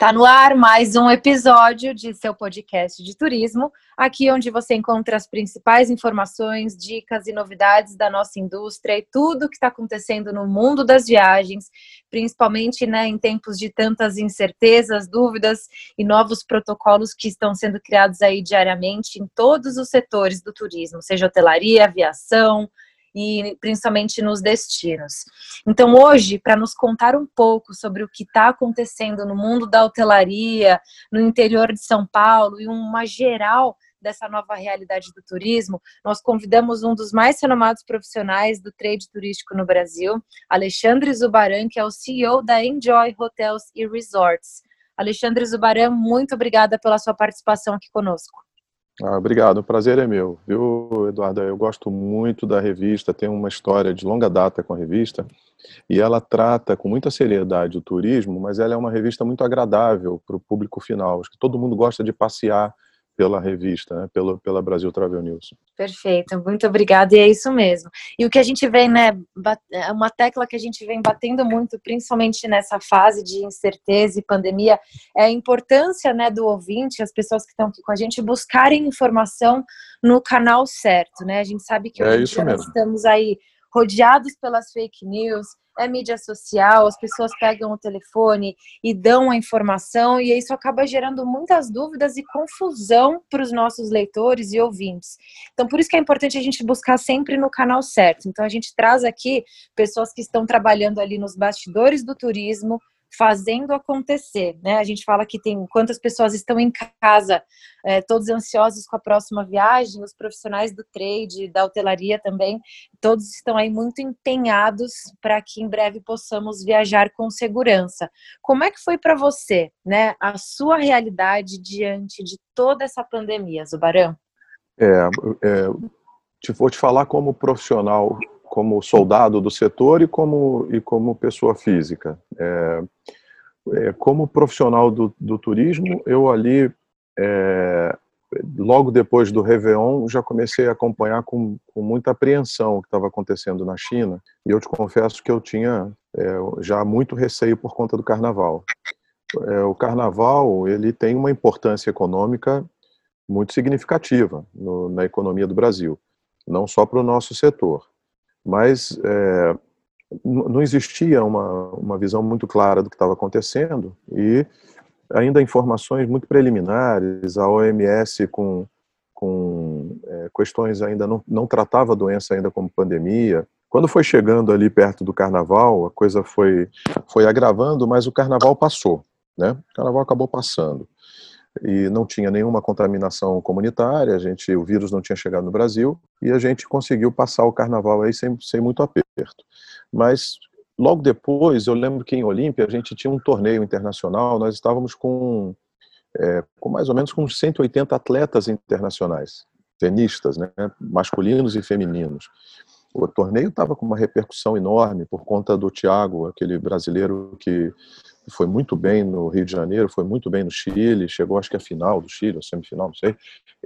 Está no ar mais um episódio de seu podcast de turismo, aqui onde você encontra as principais informações, dicas e novidades da nossa indústria e tudo o que está acontecendo no mundo das viagens, principalmente né, em tempos de tantas incertezas, dúvidas e novos protocolos que estão sendo criados aí diariamente em todos os setores do turismo, seja hotelaria, aviação, e principalmente nos destinos. Então, hoje, para nos contar um pouco sobre o que está acontecendo no mundo da hotelaria, no interior de São Paulo e uma geral dessa nova realidade do turismo, nós convidamos um dos mais renomados profissionais do trade turístico no Brasil, Alexandre Zubaran, que é o CEO da Enjoy Hotels e Resorts. Alexandre Zubaran, muito obrigada pela sua participação aqui conosco. Ah, obrigado, o prazer é meu, viu, Eduardo? Eu gosto muito da revista, tenho uma história de longa data com a revista e ela trata com muita seriedade o turismo, mas ela é uma revista muito agradável para o público final. Acho que todo mundo gosta de passear pela revista, né, pelo, pela Brasil Travel News. Perfeito, muito obrigada, e é isso mesmo. E o que a gente vem, né, é uma tecla que a gente vem batendo muito, principalmente nessa fase de incerteza e pandemia, é a importância, né, do ouvinte, as pessoas que estão aqui com a gente, buscarem informação no canal certo, né? A gente sabe que é hoje nós estamos aí rodeados pelas fake news, é mídia social, as pessoas pegam o telefone e dão a informação, e isso acaba gerando muitas dúvidas e confusão para os nossos leitores e ouvintes. Então, por isso que é importante a gente buscar sempre no canal certo. Então, a gente traz aqui pessoas que estão trabalhando ali nos bastidores do turismo, fazendo acontecer, né? A gente fala que tem quantas pessoas estão em casa, é, todos ansiosos com a próxima viagem, os profissionais do trade, da hotelaria também, todos estão aí muito empenhados para que em breve possamos viajar com segurança. Como é que foi para você, né? A sua realidade diante de toda essa pandemia, Zubarão? É, é, te, vou te falar como profissional como soldado do setor e como, e como pessoa física. É, é, como profissional do, do, turismo, eu ali, é, logo depois do Réveillon, já comecei a acompanhar com, com muita apreensão o que estava acontecendo na China, e eu te confesso que eu tinha é, já muito receio por conta do carnaval. É, o carnaval ele tem uma importância econômica muito significativa no, na economia do Brasil, não só para o nosso setor mas é, não existia uma, uma visão muito clara do que estava acontecendo e ainda informações muito preliminares, a OMS com, com é, questões ainda não, não tratava a doença ainda como pandemia. Quando foi chegando ali perto do carnaval, a coisa foi, foi agravando, mas o carnaval passou, né? O carnaval acabou passando e não tinha nenhuma contaminação comunitária, a gente, o vírus não tinha chegado no Brasil e a gente conseguiu passar o carnaval aí sem, sem muito aperto. Mas logo depois, eu lembro que em Olímpia a gente tinha um torneio internacional, nós estávamos com, é, com mais ou menos com 180 atletas internacionais, tenistas, né, masculinos e femininos. O torneio estava com uma repercussão enorme por conta do Thiago, aquele brasileiro que foi muito bem no Rio de Janeiro, foi muito bem no Chile, chegou acho que a final do Chile, ou semifinal, não sei,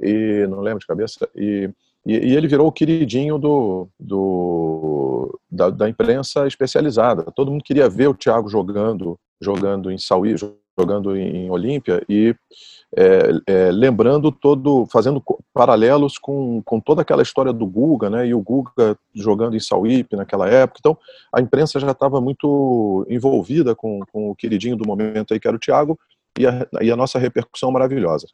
e não lembro de cabeça, e, e, e ele virou o queridinho do, do da, da, imprensa especializada. Todo mundo queria ver o Thiago jogando, jogando em Sauí, jogando em Olímpia e é, é, lembrando todo, fazendo paralelos com, com toda aquela história do Guga, né, e o Guga jogando em Sauípe naquela época, então a imprensa já estava muito envolvida com, com o queridinho do momento aí, que era o Thiago, e a, e a nossa repercussão maravilhosa.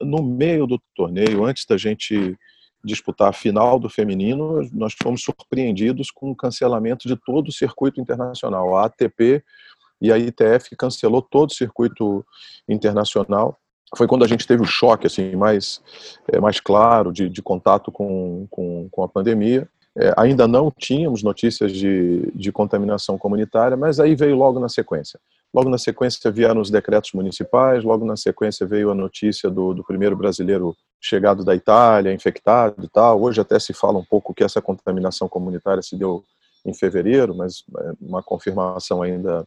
No meio do torneio, antes da gente disputar a final do feminino, nós fomos surpreendidos com o cancelamento de todo o circuito internacional. A ATP e a ITF cancelou todo o circuito internacional. Foi quando a gente teve o choque assim mais, é, mais claro de, de contato com, com, com a pandemia. É, ainda não tínhamos notícias de, de contaminação comunitária, mas aí veio logo na sequência. logo na sequência vieram os decretos municipais, logo na sequência veio a notícia do, do primeiro brasileiro chegado da Itália, infectado e tal. Hoje até se fala um pouco que essa contaminação comunitária se deu em fevereiro, mas é uma confirmação ainda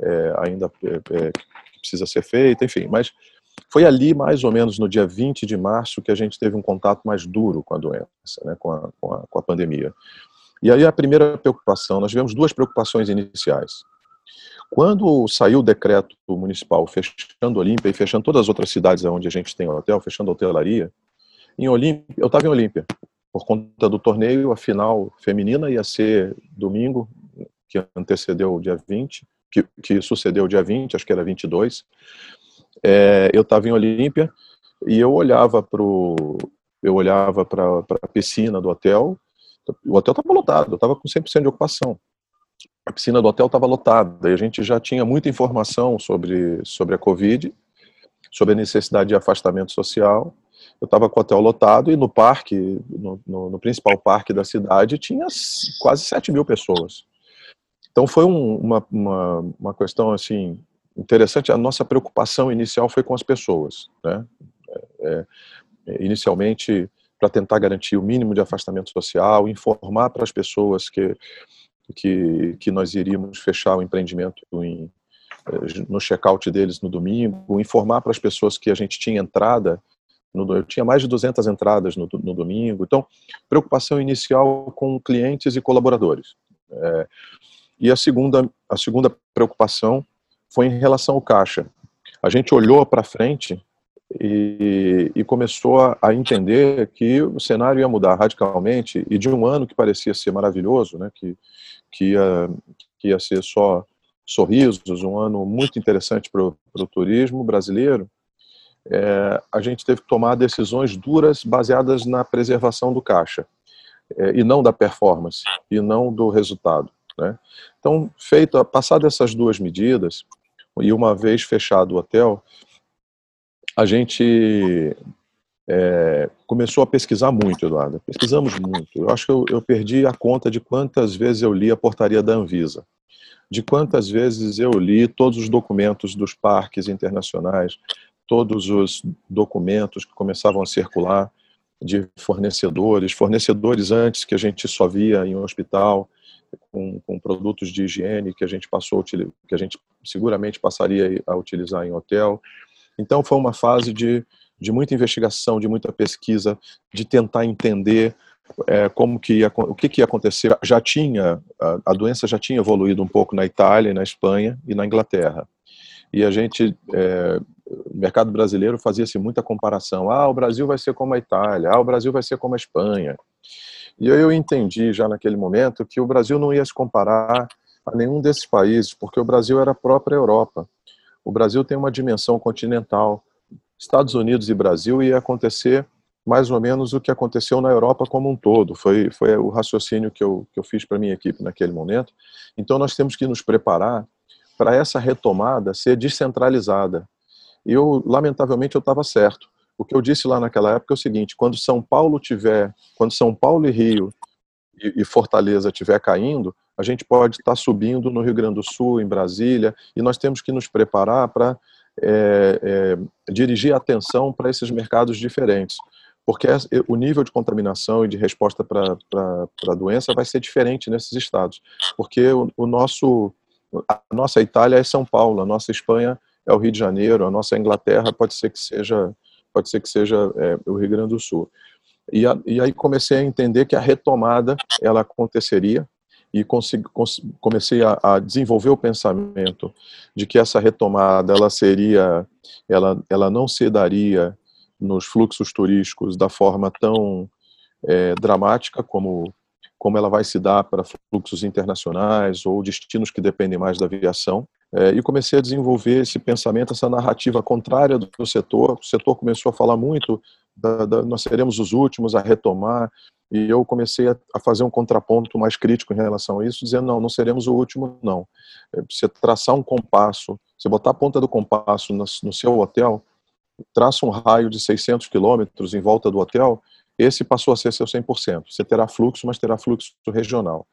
é, ainda é, é, precisa ser feita, enfim. Mas foi ali, mais ou menos no dia 20 de março, que a gente teve um contato mais duro com a doença, né, com, a, com, a, com a pandemia. E aí a primeira preocupação, nós tivemos duas preocupações iniciais. Quando saiu o decreto municipal fechando Olímpia e fechando todas as outras cidades onde a gente tem hotel, fechando a hotelaria, em Olímpia, eu estava em Olímpia, por conta do torneio, a final feminina ia ser domingo, que antecedeu o dia 20, que, que sucedeu dia 20, acho que era 22. É, eu estava em Olímpia e eu olhava para eu olhava para a piscina do hotel, o hotel estava lotado, estava com 100% de ocupação. A piscina do hotel estava lotada e a gente já tinha muita informação sobre, sobre a Covid, sobre a necessidade de afastamento social. Eu estava com o hotel lotado e no parque, no, no, no, principal parque da cidade, tinha quase 7 mil pessoas. Então foi um, uma, uma, uma questão assim interessante. A nossa preocupação inicial foi com as pessoas, né? É, é inicialmente para tentar garantir o mínimo de afastamento social, informar para as pessoas que, que, que nós iríamos fechar o empreendimento em, eh, no check-out deles no domingo, informar para as pessoas que a gente tinha entrada, no, eu tinha mais de 200 entradas no, no domingo, então, preocupação inicial com clientes e colaboradores. É, e a segunda, a segunda preocupação foi em relação ao caixa. A gente olhou para frente e, e começou a, a, entender que o cenário ia mudar radicalmente e de um ano que parecia ser maravilhoso, né, que, que, ia, que ia ser só sorrisos, um ano muito interessante para o turismo brasileiro, é, a gente teve que tomar decisões duras baseadas na preservação do caixa é, e não da performance e não do resultado. Né? Então, feito, passado essas duas medidas e uma vez fechado o hotel, a gente é, começou a pesquisar muito, Eduardo. Pesquisamos muito. Eu acho que eu, eu, perdi a conta de quantas vezes eu li a portaria da Anvisa, de quantas vezes eu li todos os documentos dos parques internacionais, todos os documentos que começavam a circular de fornecedores, fornecedores antes que a gente só via em um hospital, com, com produtos de higiene que a gente passou, que a gente seguramente passaria a utilizar em hotel. Então foi uma fase de, de muita investigação, de muita pesquisa, de tentar entender é, como que ia, o que, que ia acontecer. Já tinha a, a, doença já tinha evoluído um pouco na Itália, na Espanha e na Inglaterra. E a gente, é, o mercado brasileiro fazia-se muita comparação. Ah, o Brasil vai ser como a Itália. Ah, o Brasil vai ser como a Espanha. E eu entendi já naquele momento que o Brasil não ia se comparar a nenhum desses países, porque o Brasil era a própria Europa. O Brasil tem uma dimensão continental. Estados Unidos e Brasil ia acontecer mais ou menos o que aconteceu na Europa como um todo. Foi, foi o raciocínio que eu, que eu fiz para minha equipe naquele momento. Então, nós temos que nos preparar para essa retomada ser descentralizada. E eu, lamentavelmente, eu estava certo. O que eu disse lá naquela época é o seguinte: quando São Paulo tiver, quando São Paulo e Rio e, e Fortaleza tiver caindo, a gente pode estar subindo no Rio Grande do Sul, em Brasília, e nós temos que nos preparar para é, é, dirigir atenção para esses mercados diferentes, porque o nível de contaminação e de resposta para a doença vai ser diferente nesses estados, porque o, o nosso a nossa Itália é São Paulo, a nossa Espanha é o Rio de Janeiro, a nossa Inglaterra pode ser que seja pode ser que seja é, o Rio Grande do Sul. E, a, e, aí comecei a entender que a retomada ela aconteceria e consegui, comecei a, a, desenvolver o pensamento de que essa retomada ela seria, ela, ela não se daria nos fluxos turísticos da forma tão é, dramática como como ela vai se dar para fluxos internacionais ou destinos que dependem mais da aviação, é, e comecei a desenvolver esse pensamento, essa narrativa contrária do, setor. O setor começou a falar muito, da, da, nós seremos os últimos a retomar, e eu comecei a, a, fazer um contraponto mais crítico em relação a isso, dizendo, não, não seremos o último, não. É, você traçar um compasso, você botar a ponta do compasso no, no seu hotel, traça um raio de 600 quilômetros em volta do hotel, esse passou a ser seu 100%. Você terá fluxo, mas terá fluxo regional.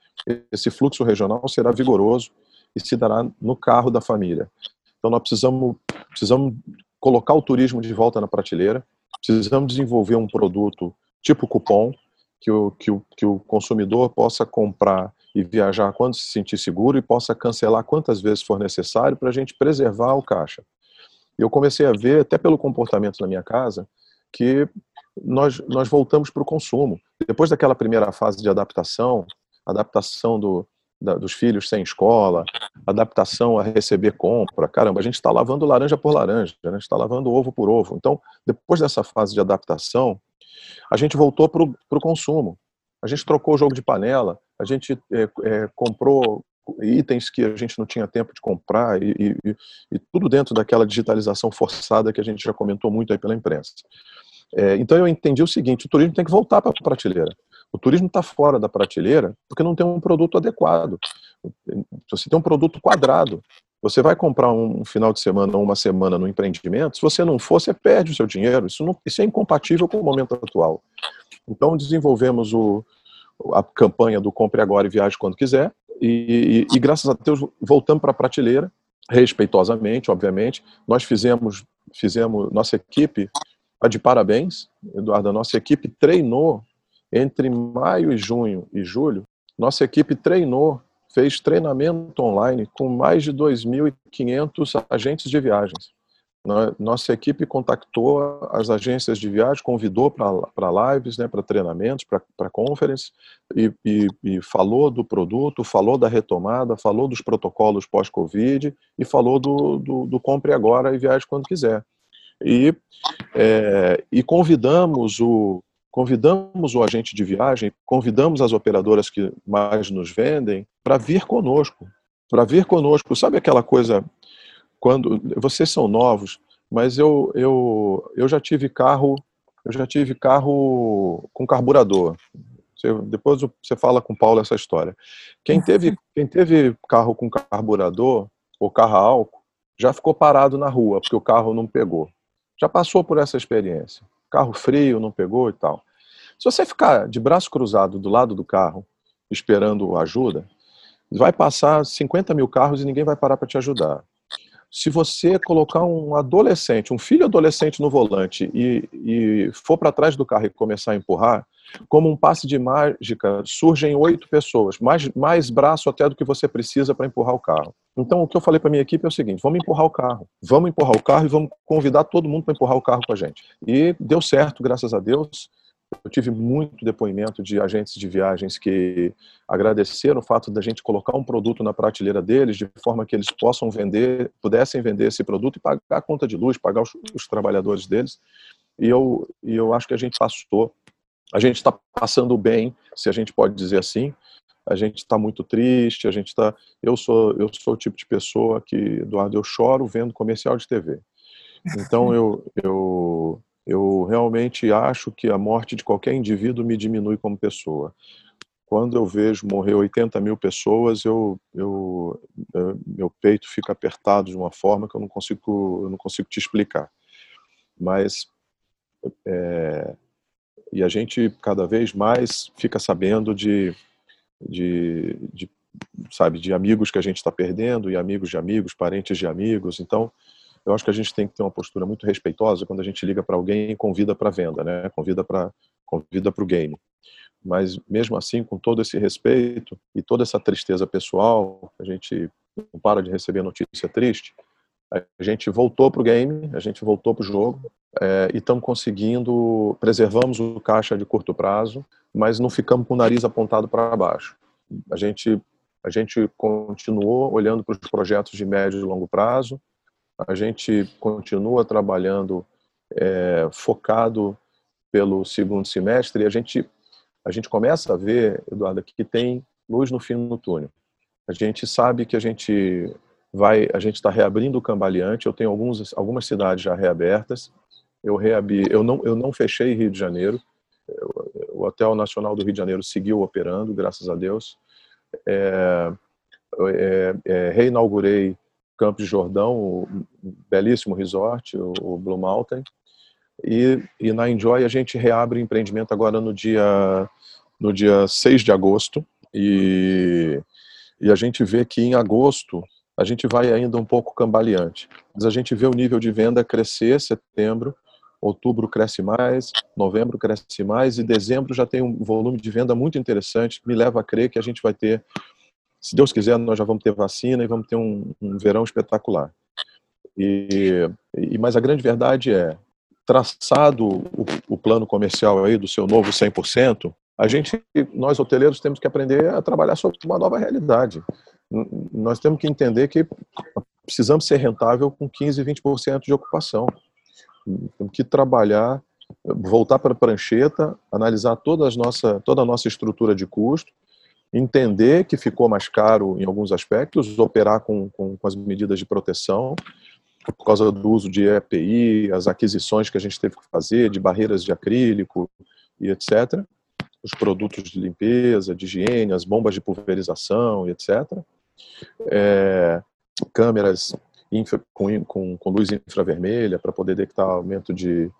Esse fluxo regional será vigoroso, e se dará no carro da família. Então nós precisamos, precisamos colocar o turismo de volta na prateleira, precisamos desenvolver um produto tipo cupom, que o, que o, que o consumidor possa comprar e viajar quando se sentir seguro e possa cancelar quantas vezes for necessário para a gente preservar o caixa. Eu comecei a ver, até pelo comportamento na minha casa, que nós, nós voltamos para o consumo. Depois daquela primeira fase de adaptação, adaptação do, da, dos filhos sem escola, adaptação a receber compra, caramba, a gente está lavando laranja por laranja, né? a gente está lavando ovo por ovo. Então, depois dessa fase de adaptação, a gente voltou para o consumo. A gente trocou o jogo de panela, a gente é, é, comprou itens que a gente não tinha tempo de comprar e, e, e, tudo dentro daquela digitalização forçada que a gente já comentou muito aí pela imprensa. É, então eu entendi o seguinte: o turismo tem que voltar para a prateleira. O turismo está fora da prateleira porque não tem um produto adequado. Você tem um produto quadrado. Você vai comprar um final de semana ou uma semana no empreendimento, se você não for, você perde o seu dinheiro. Isso, não, isso é incompatível com o momento atual. Então, desenvolvemos o, a campanha do Compre Agora e Viaje Quando Quiser, e, e, e graças a Deus voltamos para a prateleira, respeitosamente, obviamente. Nós fizemos, fizemos nossa equipe, a de parabéns, Eduardo, a nossa equipe treinou entre maio e junho e julho, nossa equipe treinou fez treinamento online com mais de 2.500 agentes de viagens. Nossa equipe contactou as agências de viagem, convidou para lives, né, para treinamentos, para conferências, e, e, e, falou do produto, falou da retomada, falou dos protocolos pós-Covid e falou do, do, do, compre agora e viaje quando quiser. E, é, e convidamos o, convidamos o agente de viagem, convidamos as operadoras que mais nos vendem para vir conosco, para vir conosco. Sabe aquela coisa quando vocês são novos, mas eu eu eu já tive carro, eu já tive carro com carburador. Você, depois você fala com o Paulo essa história. Quem teve quem teve carro com carburador ou carro a álcool já ficou parado na rua porque o carro não pegou. Já passou por essa experiência. Carro frio, não pegou e tal. Se você ficar de braço cruzado do lado do carro, esperando ajuda, vai passar 50 mil carros e ninguém vai parar para te ajudar. Se você colocar um adolescente, um filho adolescente no volante e, e for para trás do carro e começar a empurrar, como um passe de mágica, surgem oito pessoas, mais, mais braço até do que você precisa para empurrar o carro. Então, o que eu falei para minha equipe é o seguinte: vamos empurrar o carro, vamos empurrar o carro e vamos convidar todo mundo para empurrar o carro com a gente. E deu certo, graças a Deus. Eu tive muito depoimento de agentes de viagens que agradeceram o fato da gente colocar um produto na prateleira deles, de forma que eles possam vender, pudessem vender esse produto e pagar a conta de luz, pagar os, os trabalhadores deles. E eu, e eu acho que a gente passou, a gente está passando bem, se a gente pode dizer assim. A gente está muito triste, a gente está. Eu sou, eu sou o tipo de pessoa que, Eduardo, eu choro vendo comercial de TV. Então eu, eu eu realmente acho que a morte de qualquer indivíduo me diminui como pessoa. Quando eu vejo morrer 80 mil pessoas, eu, eu, meu peito fica apertado de uma forma que eu não consigo, eu não consigo te explicar. Mas é, e a gente cada vez mais fica sabendo de, de, de sabe, de amigos que a gente está perdendo e amigos de amigos, parentes de amigos. Então, eu acho que a gente tem que ter uma postura muito respeitosa quando a gente liga para alguém e convida para venda, né? Convida para convida para o game. Mas mesmo assim, com todo esse respeito e toda essa tristeza pessoal, a gente não para de receber notícia triste. A gente voltou para o game, a gente voltou para o jogo é, e estamos conseguindo, preservamos o caixa de curto prazo, mas não ficamos com o nariz apontado para baixo. A gente, a gente continuou olhando para os projetos de médio e longo prazo, a gente continua trabalhando é, focado pelo segundo semestre e a gente, a gente começa a ver, Eduardo, que tem luz no fim do túnel. A gente sabe que a gente vai, a gente está reabrindo o cambaleante. Eu tenho alguns, algumas cidades já reabertas. Eu reabri, eu não, eu não fechei Rio de Janeiro. O Hotel Nacional do Rio de Janeiro seguiu operando, graças a Deus. É, é, é, reinaugurei Campos de Jordão, o belíssimo resort, o Blue Mountain. E, e na Enjoy a gente reabre o empreendimento agora no dia, no dia 6 de agosto. E, e a gente vê que em agosto a gente vai ainda um pouco cambaleante. Mas a gente vê o nível de venda crescer setembro, outubro cresce mais, novembro cresce mais e dezembro já tem um volume de venda muito interessante me leva a crer que a gente vai ter, se Deus quiser, nós já vamos ter vacina e vamos ter um, um verão espetacular. E, e, mas a grande verdade é, traçado o, o plano comercial aí do seu novo 100%, a gente, nós hoteleiros, temos que aprender a trabalhar sobre uma nova realidade. Nós temos que entender que precisamos ser rentável com 15, 20% de ocupação. Temos que trabalhar, voltar para a prancheta, analisar toda nossa, toda a nossa estrutura de custo, entender que ficou mais caro em alguns aspectos, operar com, com, com as medidas de proteção, por causa do uso de EPI, as aquisições que a gente teve que fazer, de barreiras de acrílico e etc. Os produtos de limpeza, de higiene, as bombas de pulverização e etc. É, câmeras infra, com, com, com, luz infravermelha para poder detectar aumento de,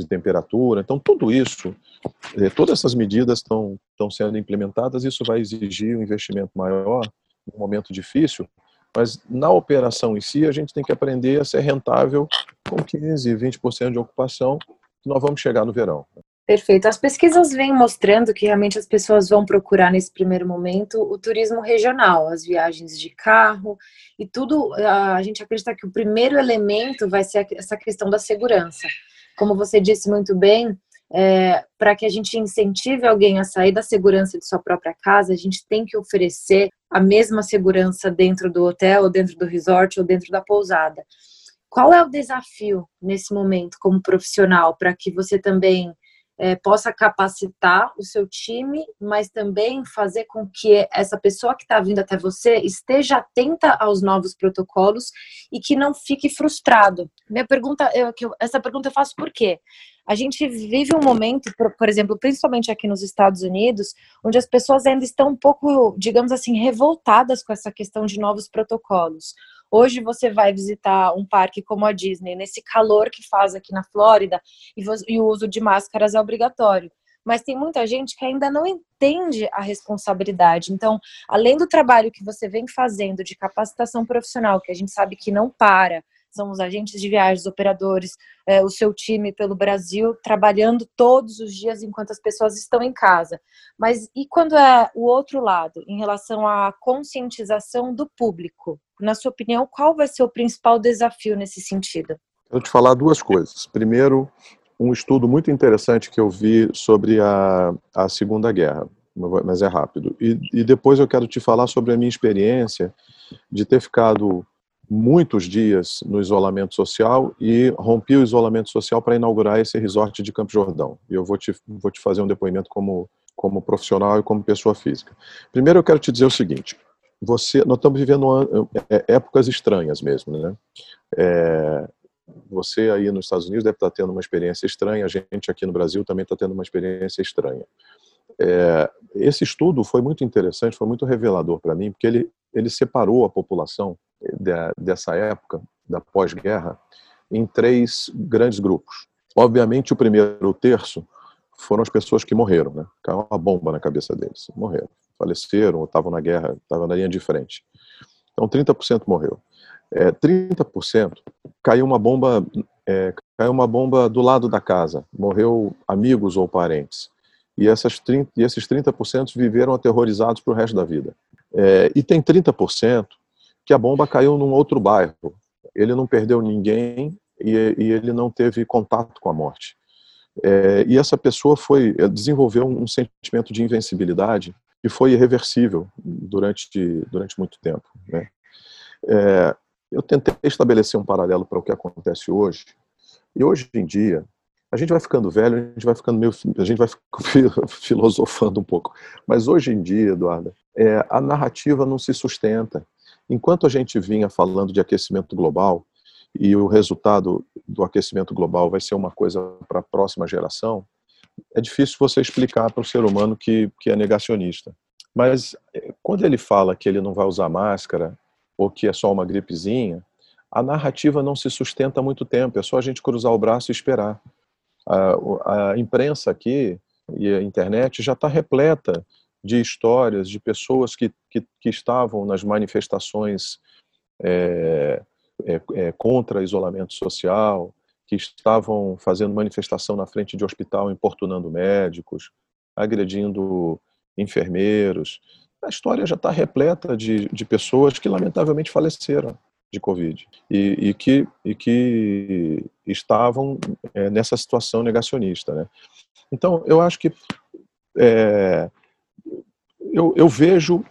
de temperatura. Então, tudo isso, é, todas essas medidas estão, estão sendo implementadas. Isso vai exigir um investimento maior, num momento difícil, mas na operação em si, a gente tem que aprender a ser rentável com 15%, 20% de ocupação, que nós vamos chegar no verão. Perfeito. As pesquisas vêm mostrando que realmente as pessoas vão procurar nesse primeiro momento o turismo regional, as viagens de carro e tudo. A gente acredita que o primeiro elemento vai ser essa questão da segurança. Como você disse muito bem, é, para que a gente incentive alguém a sair da segurança de sua própria casa, a gente tem que oferecer a mesma segurança dentro do hotel, ou dentro do resort, ou dentro da pousada. Qual é o desafio nesse momento como profissional para que você também é, possa capacitar o seu time, mas também fazer com que essa pessoa que está vindo até você esteja atenta aos novos protocolos e que não fique frustrado. Minha pergunta, eu, essa pergunta eu faço por quê? A gente vive um momento, por, por exemplo, principalmente aqui nos Estados Unidos, onde as pessoas ainda estão um pouco, digamos assim, revoltadas com essa questão de novos protocolos. Hoje você vai visitar um parque como a Disney, nesse calor que faz aqui na Flórida, e, o uso de máscaras é obrigatório mas tem muita gente que ainda não entende a responsabilidade. Então, além do trabalho que você vem fazendo de capacitação profissional, que a gente sabe que não para, são os agentes de viagens, operadores, é, o seu time pelo Brasil, trabalhando todos os dias enquanto as pessoas estão em casa. Mas e quando é o outro lado, em relação à conscientização do público? Na sua opinião, qual vai ser o principal desafio nesse sentido? Eu vou te falar duas coisas. Primeiro, um estudo muito interessante que eu vi sobre a, a Segunda Guerra, mas é rápido. E, e depois eu quero te falar sobre a minha experiência de ter ficado muitos dias no isolamento social e rompi o isolamento social para inaugurar esse resort de Campo Jordão. E eu vou te, vou te fazer um depoimento como, como profissional e como pessoa física. Primeiro eu quero te dizer o seguinte, você, nós estamos vivendo é, épocas estranhas mesmo, né? É, você aí nos Estados Unidos deve estar tendo uma experiência estranha, a gente aqui no Brasil também está tendo uma experiência estranha. É, esse estudo foi muito interessante, foi muito revelador para mim, porque ele, ele separou a população de, dessa época, da pós-guerra, em três grandes grupos. Obviamente, o primeiro terço foram as pessoas que morreram, né? Caiu uma bomba na cabeça deles, morreram, faleceram, ou estavam na guerra, estavam na linha de frente. Então, 30% morreu. É, 30% caiu uma bomba, é, caiu uma bomba do lado da casa, morreu amigos ou parentes. E, essas 30, e esses 30% viveram aterrorizados para o resto da vida. É, e tem 30% que a bomba caiu num outro bairro. Ele não perdeu ninguém e, e ele não teve contato com a morte. É, e essa pessoa foi é, desenvolveu um sentimento de invencibilidade que foi irreversível durante durante muito tempo. Né? É, eu tentei estabelecer um paralelo para o que acontece hoje. E hoje em dia a gente vai ficando velho, a gente vai ficando meio, a gente vai filosofando um pouco. Mas hoje em dia, Eduardo, é, a narrativa não se sustenta. Enquanto a gente vinha falando de aquecimento global, e o resultado do aquecimento global vai ser uma coisa para a próxima geração, é difícil você explicar para o ser humano que, que é negacionista. Mas eh, quando ele fala que ele não vai usar máscara, ou que é só uma gripezinha, a narrativa não se sustenta há muito tempo, é só a gente cruzar o braço e esperar. A, a imprensa aqui e a internet já está repleta de histórias de pessoas que, que, que estavam nas manifestações é, é, é, contra isolamento social, que estavam fazendo manifestação na frente de hospital, importunando médicos, agredindo enfermeiros. A história já está repleta de, de pessoas que lamentavelmente faleceram de Covid e, e, que, e que estavam é, nessa situação negacionista. Né? Então, eu acho que é, eu, eu, vejo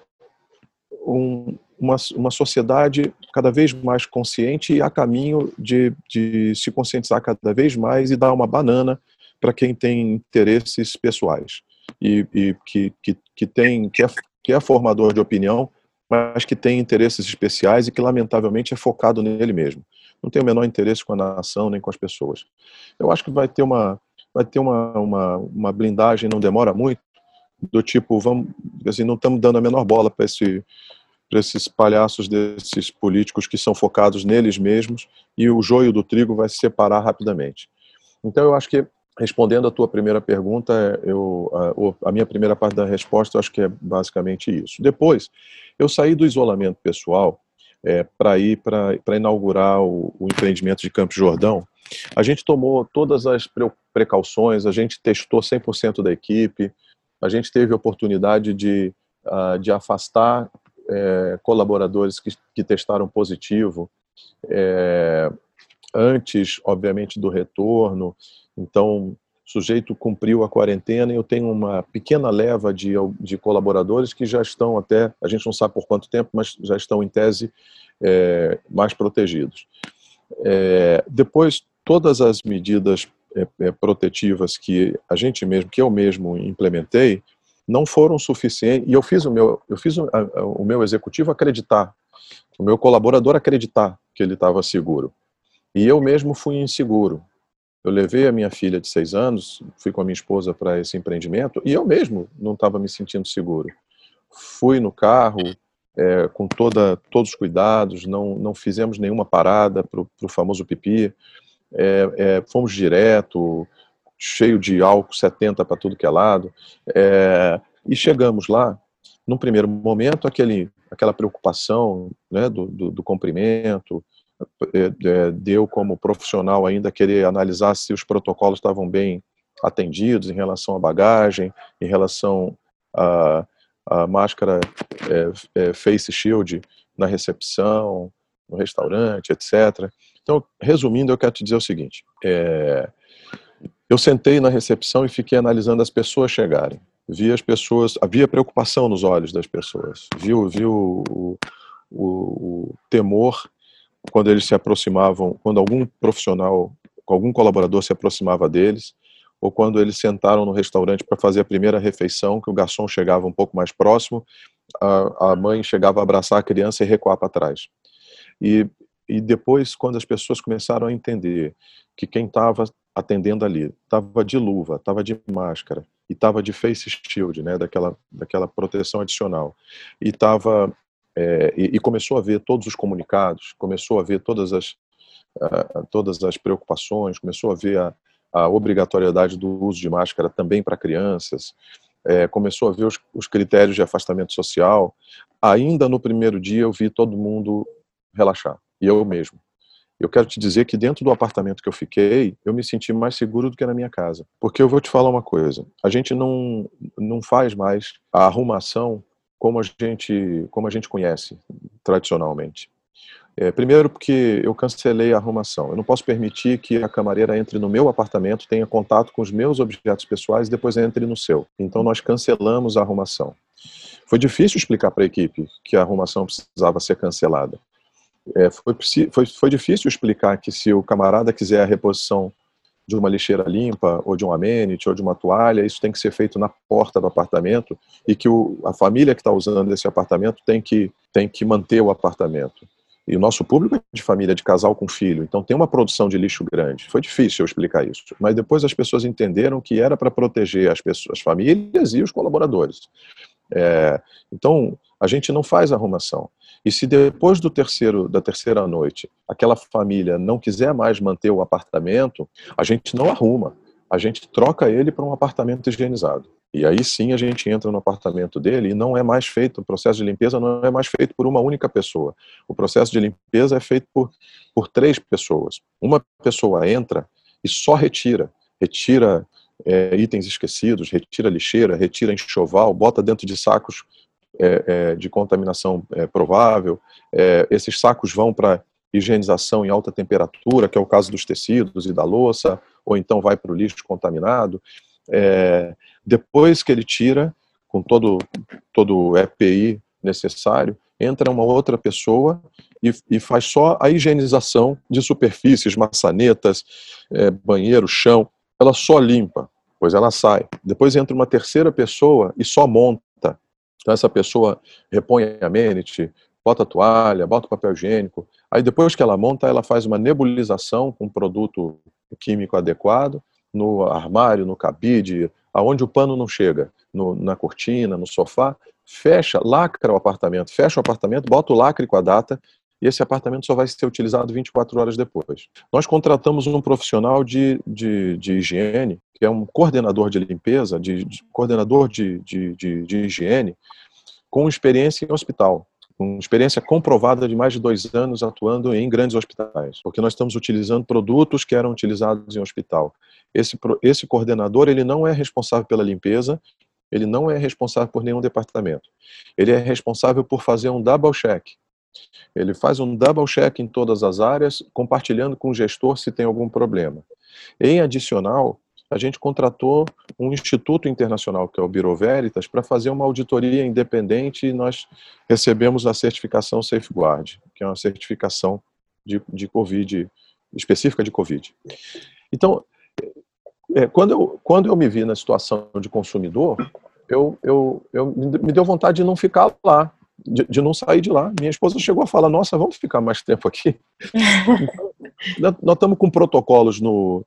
um, uma, uma sociedade cada vez mais consciente e a caminho de, de se conscientizar cada vez mais e dar uma banana para quem tem interesses pessoais e, e que, que, que, tem, que, é, que é formador de opinião, mas que tem interesses especiais e que, lamentavelmente, é focado nele mesmo. Não tem o menor interesse com a nação nem com as pessoas. Eu acho que vai ter uma, vai ter uma, uma, uma blindagem, não demora muito, do tipo, vamos, assim, não estamos dando a menor bola para esse, para esses palhaços desses políticos que são focados neles mesmos e o joio do trigo vai se separar rapidamente. Então eu acho que respondendo a tua primeira pergunta, eu, a, a, minha primeira parte da resposta eu acho que é basicamente isso. Depois, eu saí do isolamento pessoal é, para ir para inaugurar o, o, empreendimento de Campos Jordão. A gente tomou todas as precauções, a gente testou 100% da equipe, a gente teve a oportunidade de, uh, de afastar é, colaboradores que, que, testaram positivo é, antes, obviamente, do retorno. Então, sujeito cumpriu a quarentena e eu tenho uma pequena leva de, de colaboradores que já estão até, a gente não sabe por quanto tempo, mas já estão em tese é, mais protegidos. Depois, todas as medidas protetivas que a gente mesmo, que eu mesmo implementei, não foram suficientes. E eu fiz o meu, eu fiz o, a, o meu executivo acreditar, o meu colaborador acreditar que ele estava seguro. E eu mesmo fui inseguro. Eu levei a minha filha de seis anos, fui com a minha esposa para esse empreendimento e eu mesmo não estava me sentindo seguro. Fui no carro é, com toda, todos os cuidados, não, não fizemos nenhuma parada para o famoso pipi, é, é, fomos direto, cheio de álcool 70 para tudo que é lado. É, e chegamos lá, num primeiro momento, aquele, aquela preocupação né, do, do, do cumprimento, é, é, deu como profissional ainda querer analisar se os protocolos estavam bem atendidos em relação à bagagem, em relação à, à máscara é, é, face shield na recepção, no restaurante, etc. Então, resumindo, eu quero te dizer o seguinte: é, eu sentei na recepção e fiquei analisando as pessoas chegarem. Vi as pessoas, havia preocupação nos olhos das pessoas, viu, viu o, o, o temor quando eles se aproximavam, quando algum profissional, algum colaborador se aproximava deles, ou quando eles sentaram no restaurante para fazer a primeira refeição, que o garçom chegava um pouco mais próximo, a, a mãe chegava a abraçar a criança e recuar para trás. E, e depois, quando as pessoas começaram a entender que quem estava atendendo ali estava de luva, estava de máscara e estava de face shield, né, daquela, daquela proteção adicional, e estava é, e, e, começou a ver todos os comunicados, começou a ver todas as uh, todas as preocupações, começou a ver a, a obrigatoriedade do uso de máscara também para crianças, é, começou a ver os, os critérios de afastamento social. Ainda no primeiro dia eu vi todo mundo relaxar, e eu mesmo. Eu quero te dizer que dentro do apartamento que eu fiquei, eu me senti mais seguro do que na minha casa. Porque eu vou te falar uma coisa: a gente não, não faz mais a arrumação como a gente, como a gente conhece tradicionalmente. É, primeiro, porque eu cancelei a arrumação. Eu não posso permitir que a camareira entre no meu apartamento, tenha contato com os meus objetos pessoais e depois entre no seu. Então, nós cancelamos a arrumação. Foi difícil explicar para a equipe que a arrumação precisava ser cancelada. É, foi, foi, foi difícil explicar que se o camarada quiser a reposição de uma lixeira limpa, ou de um amenity, ou de uma toalha, isso tem que ser feito na porta do apartamento e que o, a família que está usando esse apartamento tem que, tem que manter o apartamento. E o nosso público é de família, de casal com filho, então tem uma produção de lixo grande. Foi difícil eu explicar isso, mas depois as pessoas entenderam que era para proteger as pessoas, as famílias e os colaboradores. É, então, a gente não faz arrumação. E se depois do terceiro, da terceira noite, aquela família não quiser mais manter o apartamento, a gente não arruma, a gente troca ele para um apartamento higienizado. E aí sim a gente entra no apartamento dele e não é mais feito, o processo de limpeza não é mais feito por uma única pessoa. O processo de limpeza é feito por, por três pessoas. Uma pessoa entra e só retira. Retira é, itens esquecidos, retira lixeira, retira enxoval, bota dentro de sacos é, é, de contaminação é, provável. É, esses sacos vão para higienização em alta temperatura, que é o caso dos tecidos e da louça, ou então vai para o lixo contaminado. Depois que ele tira, com todo, todo o EPI necessário, entra uma outra pessoa e, e faz só a higienização de superfícies, maçanetas, é, banheiro, chão. Ela só limpa, pois ela sai. Depois entra uma terceira pessoa e só monta. Então essa pessoa repõe a amenity, bota a toalha, bota o papel higiênico. Aí depois que ela monta, ela faz uma nebulização com um produto químico adequado no armário, no cabide, aonde o pano não chega, no, na cortina, no sofá, fecha, lacra o apartamento, fecha o apartamento, bota o lacre com a data e esse apartamento só vai ser utilizado 24 horas depois. Nós contratamos um profissional de, de, de higiene, que é um coordenador de limpeza, de, de coordenador de, de, de, higiene, com experiência em hospital com experiência comprovada de mais de dois anos atuando em grandes hospitais, porque nós estamos utilizando produtos que eram utilizados em hospital. Esse, esse coordenador ele não é responsável pela limpeza, ele não é responsável por nenhum departamento. Ele é responsável por fazer um double check. Ele faz um double check em todas as áreas, compartilhando com o gestor se tem algum problema. Em adicional, a gente contratou um instituto internacional, que é o Bureau Veritas, para fazer uma auditoria independente e nós recebemos a certificação Safeguard, que é uma certificação de, de Covid, específica de Covid. Então, é, quando, eu, quando eu me vi na situação de consumidor, eu, eu, eu me deu vontade de não ficar lá, de, de, não sair de lá. Minha esposa chegou a falar: Nossa, vamos ficar mais tempo aqui. então, nós estamos com protocolos no,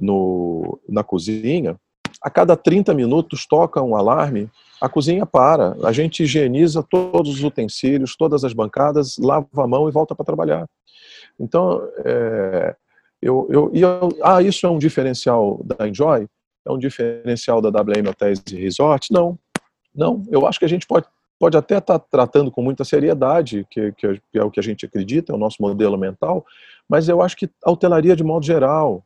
no, na cozinha, a cada 30 minutos toca um alarme, a cozinha para, a gente higieniza todos os utensílios, todas as bancadas, lava a mão e volta para trabalhar. Então, é, eu, eu, eu, ah, isso é um diferencial da Enjoy? É um diferencial da WM Hotels e Resorts? Não, não. Eu acho que a gente pode, pode até estar tá tratando com muita seriedade, que, que é o que a gente acredita, é o nosso modelo mental, mas eu acho que a hotelaria, de modo geral,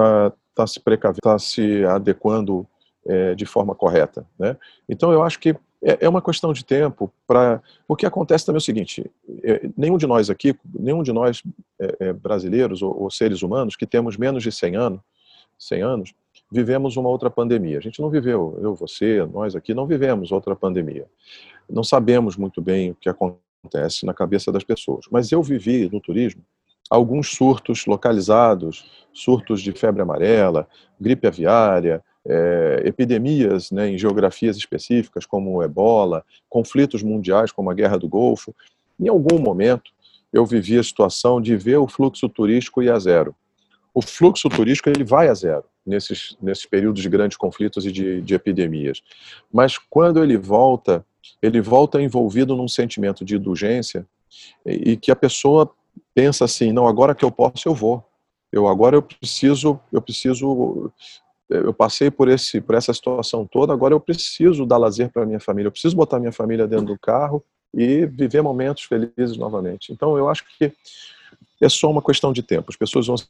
está tá se precavendo, está se adequando é, de forma correta. Né? Então, eu acho que é, é uma questão de tempo para. O que acontece também é o seguinte: é, nenhum de nós aqui, nenhum de nós é, é, brasileiros ou, ou, seres humanos que temos menos de 100 anos, 100 anos, vivemos uma outra pandemia. A gente não viveu, eu, você, nós aqui não vivemos outra pandemia. Não sabemos muito bem o que acontece na cabeça das pessoas. Mas eu vivi no turismo alguns surtos localizados, surtos de febre amarela, gripe aviária, é, epidemias né, em geografias específicas, como o ebola, conflitos mundiais, como a Guerra do Golfo. Em algum momento, eu vivi a situação de ver o fluxo turístico ir a zero. O fluxo turístico ele vai a zero nesses, nesses períodos de grandes conflitos e de, de epidemias. Mas quando ele volta, ele volta envolvido num sentimento de indulgência e, que a pessoa pensa assim, não, agora que eu posso, eu vou. Eu agora eu preciso, eu preciso eu passei por esse por essa situação toda, agora eu preciso dar lazer para minha família, eu preciso botar minha família dentro do carro e viver momentos felizes novamente. Então eu acho que é só uma questão de tempo. As pessoas vão se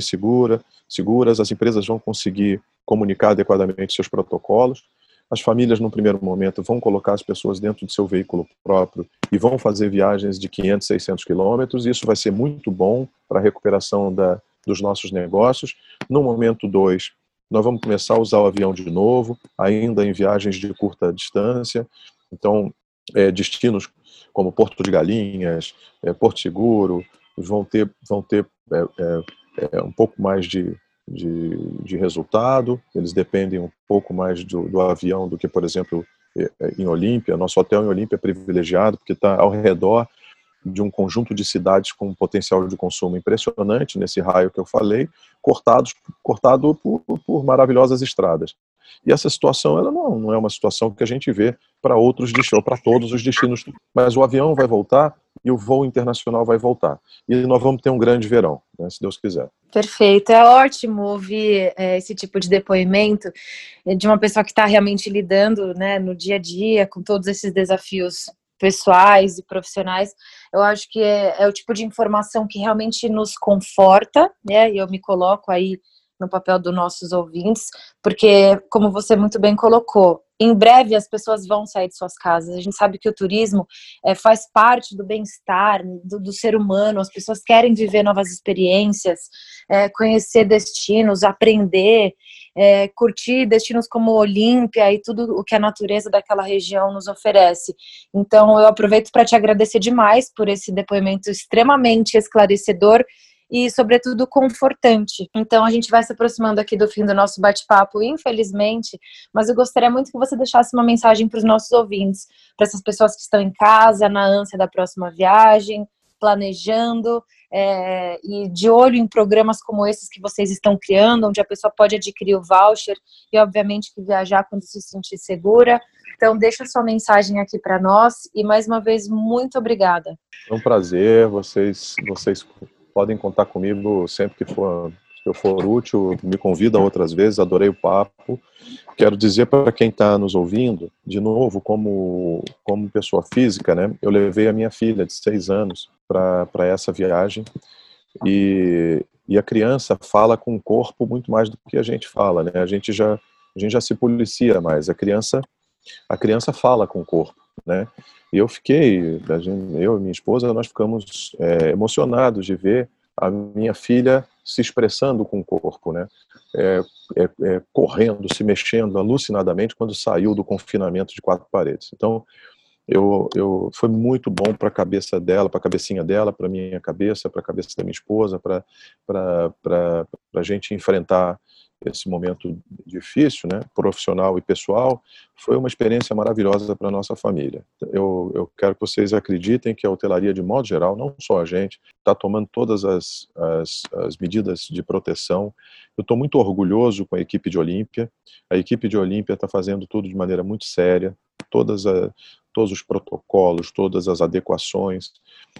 segura, seguras, as empresas vão conseguir comunicar adequadamente seus protocolos as famílias, no primeiro momento, vão colocar as pessoas dentro do seu veículo próprio e vão fazer viagens de 500, 600 quilômetros. Isso vai ser muito bom para a recuperação da, dos nossos negócios. No momento dois, nós vamos começar a usar o avião de novo, ainda em viagens de curta distância. Então, é, destinos como Porto de Galinhas, é, Porto Seguro, vão ter, vão ter é, é, é um pouco mais de, de, de resultado, eles dependem um pouco mais do, do avião do que, por exemplo, em Olímpia. Nosso hotel em Olímpia é privilegiado porque está ao redor de um conjunto de cidades com um potencial de consumo impressionante nesse raio que eu falei, cortados cortado por, por maravilhosas estradas. E essa situação ela não, não é uma situação que a gente vê para outros destinos, para todos os destinos, mas o avião vai voltar e o voo internacional vai voltar. E nós vamos ter um grande verão, né, se Deus quiser. Perfeito, é ótimo ouvir é, esse tipo de depoimento de uma pessoa que está realmente lidando né, no dia a dia com todos esses desafios pessoais e profissionais. Eu acho que é, é o tipo de informação que realmente nos conforta, né? E eu me coloco aí no papel dos nossos ouvintes, porque, como você muito bem colocou, em breve as pessoas vão sair de suas casas. A gente sabe que o turismo é, faz parte do bem-estar do, do, ser humano, as pessoas querem viver novas experiências, é, conhecer destinos, aprender, é, curtir destinos como Olímpia e tudo o que a natureza daquela região nos oferece. Então, eu aproveito para te agradecer demais por esse depoimento extremamente esclarecedor e, sobretudo, confortante. Então, a gente vai se aproximando aqui do fim do nosso bate-papo, infelizmente, mas eu gostaria muito que você deixasse uma mensagem para os nossos ouvintes, para essas pessoas que estão em casa, na ânsia da próxima viagem, planejando é, e de olho em programas como esses que vocês estão criando, onde a pessoa pode adquirir o voucher e, obviamente, que viajar quando se sentir segura. Então, deixa sua mensagem aqui para nós e, mais uma vez, muito obrigada. É um prazer, vocês, vocês podem contar comigo sempre que for que eu for útil, me convida outras vezes, adorei o papo. Quero dizer para quem está nos ouvindo, de novo, como, como pessoa física, né, eu levei a minha filha de seis anos para essa viagem e, e a criança fala com o corpo muito mais do que a gente fala, né, a gente já, a gente já se policia mais, a criança, a criança fala com o corpo, né, e eu fiquei, eu e minha esposa, nós ficamos é, emocionados de ver a minha filha se expressando com o corpo, né? É, é, é, correndo, se mexendo alucinadamente quando saiu do confinamento de quatro paredes. Então, eu, eu foi muito bom para a cabeça dela, para a cabecinha dela, para minha cabeça, para a cabeça da minha esposa, para para a gente enfrentar esse momento difícil, né, profissional e pessoal, foi uma experiência maravilhosa para nossa família. Eu, eu quero que vocês acreditem que a hotelaria, de modo geral, não só a gente, está tomando todas as, as, as, medidas de proteção. Eu estou muito orgulhoso com a equipe de Olímpia. A equipe de Olímpia está fazendo tudo de maneira muito séria, todas a, todos os protocolos, todas as adequações.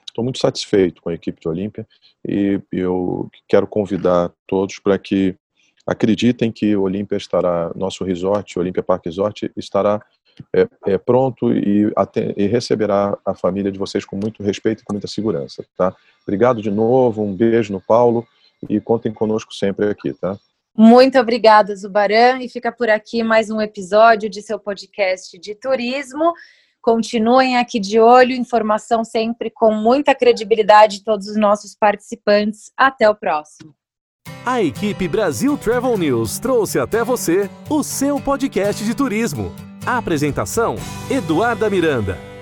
Estou muito satisfeito com a equipe de Olímpia e eu quero convidar todos para que acreditem que Olímpia estará, nosso resort, Olímpia Park Resort, estará é, é, pronto e, e, receberá a família de vocês com muito respeito e com muita segurança, tá? Obrigado de novo, um beijo no Paulo e contem conosco sempre aqui, tá? Muito obrigada, Zubaran, e fica por aqui mais um episódio de seu podcast de turismo. Continuem aqui de olho, informação sempre com muita credibilidade de todos os nossos participantes. Até o próximo. A equipe Brasil Travel News trouxe até você o seu podcast de turismo. A apresentação: Eduarda Miranda.